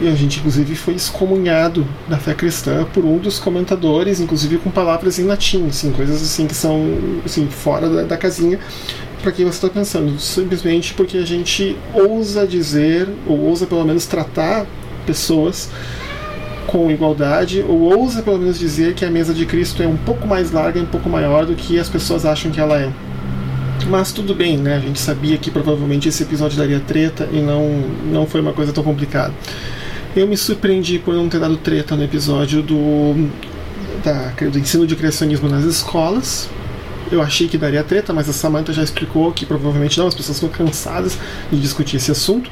e a gente, inclusive, foi excomunhado da fé cristã por um dos comentadores, inclusive com palavras em latim, assim, coisas assim que são assim, fora da, da casinha para quem você está pensando, simplesmente porque a gente ousa dizer, ou ousa pelo menos tratar pessoas com igualdade, ou ousa pelo menos dizer que a mesa de Cristo é um pouco mais larga um pouco maior do que as pessoas acham que ela é. Mas tudo bem, né? A gente sabia que provavelmente esse episódio daria treta e não, não foi uma coisa tão complicada. Eu me surpreendi por não ter dado treta no episódio do, da, do ensino de criacionismo nas escolas. Eu achei que daria treta, mas a Samantha já explicou que provavelmente não, as pessoas estão cansadas de discutir esse assunto.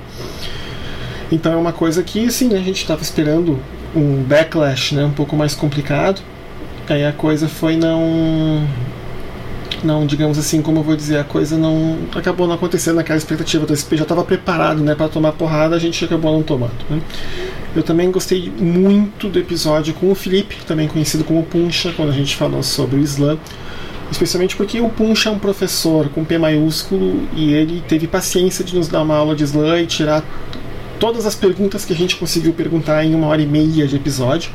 Então é uma coisa que, sim, a gente estava esperando um backlash né, um pouco mais complicado. Aí a coisa foi não não, digamos assim, como eu vou dizer, a coisa não acabou não acontecendo naquela expectativa do SP, já estava preparado, né, para tomar porrada, a gente acabou não tomando, né? Eu também gostei muito do episódio com o Felipe, também conhecido como Puncha, quando a gente falou sobre o Islã, especialmente porque o Puncha é um professor com P maiúsculo e ele teve paciência de nos dar uma aula de Islã e tirar todas as perguntas que a gente conseguiu perguntar em uma hora e meia de episódio.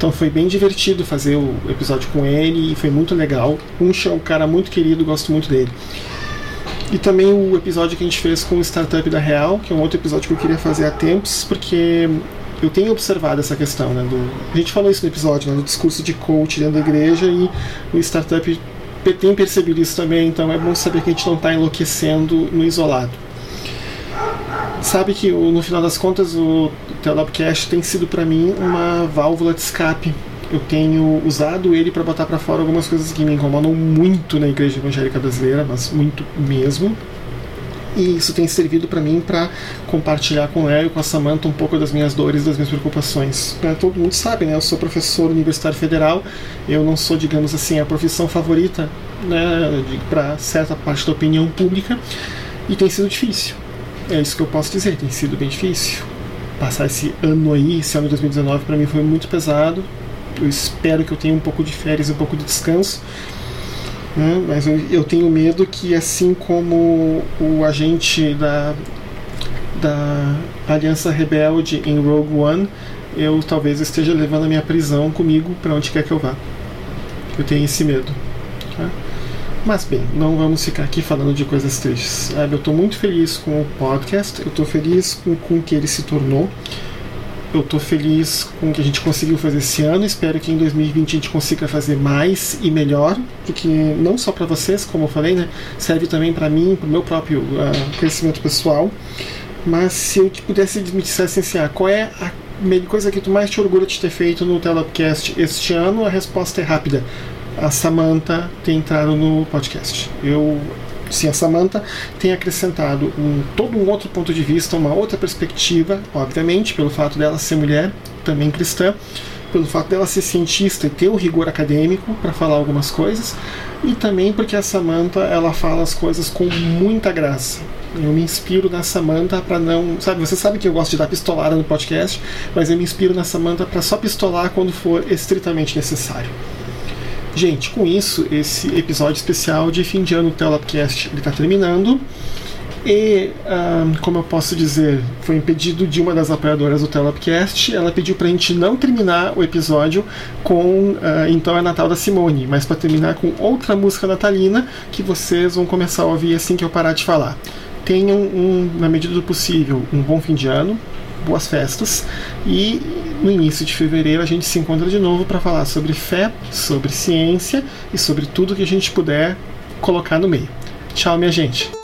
Então foi bem divertido fazer o episódio com ele e foi muito legal. Puncha é um cara muito querido, gosto muito dele. E também o episódio que a gente fez com o Startup da Real, que é um outro episódio que eu queria fazer há tempos, porque eu tenho observado essa questão, né? Do, a gente falou isso no episódio, né, do discurso de coach dentro da igreja e o startup tem percebido isso também, então é bom saber que a gente não está enlouquecendo no isolado sabe que no final das contas o Telopcast tem sido para mim uma válvula de escape. Eu tenho usado ele para botar para fora algumas coisas que me incomodam muito na igreja evangélica brasileira, mas muito mesmo. E isso tem servido para mim para compartilhar com ela e com a Samantha um pouco das minhas dores, das minhas preocupações. Pra todo mundo sabe, né? Eu sou professor universitário federal. Eu não sou, digamos assim, a profissão favorita, né, para certa parte da opinião pública. E tem sido difícil é isso que eu posso dizer, tem sido bem difícil. Passar esse ano aí, esse ano de 2019, para mim foi muito pesado. Eu espero que eu tenha um pouco de férias um pouco de descanso. Né? Mas eu, eu tenho medo que, assim como o agente da, da Aliança Rebelde em Rogue One, eu talvez esteja levando a minha prisão comigo para onde quer que eu vá. Eu tenho esse medo. Tá? Mas bem, não vamos ficar aqui falando de coisas tristes. Eu estou muito feliz com o podcast, eu estou feliz com, com o que ele se tornou. Eu estou feliz com o que a gente conseguiu fazer esse ano. Espero que em 2020 a gente consiga fazer mais e melhor, porque não só para vocês, como eu falei, né, serve também para mim, para o meu próprio uh, crescimento pessoal. Mas se eu pudesse me dissesse assim, ah, qual é a coisa que tu mais te orgulha de ter feito no Telopcast este ano, a resposta é rápida. A Samantha tem entrado no podcast. Eu sim, a Samantha tem acrescentado um, todo um outro ponto de vista, uma outra perspectiva, obviamente, pelo fato dela ser mulher, também cristã, pelo fato dela ser cientista e ter o rigor acadêmico para falar algumas coisas, e também porque a Samantha ela fala as coisas com muita graça. Eu me inspiro na Samantha para não. Sabe, você sabe que eu gosto de dar pistolada no podcast, mas eu me inspiro na Samantha para só pistolar quando for estritamente necessário. Gente, com isso, esse episódio especial de fim de ano do Telapcast está terminando. E, como eu posso dizer, foi impedido de uma das apoiadoras do Telapcast. Ela pediu para a gente não terminar o episódio com uh, Então é Natal da Simone, mas para terminar com outra música natalina que vocês vão começar a ouvir assim que eu parar de falar. Tenham, um, na medida do possível, um bom fim de ano, boas festas e no início de fevereiro a gente se encontra de novo para falar sobre fé, sobre ciência e sobre tudo que a gente puder colocar no meio. Tchau, minha gente!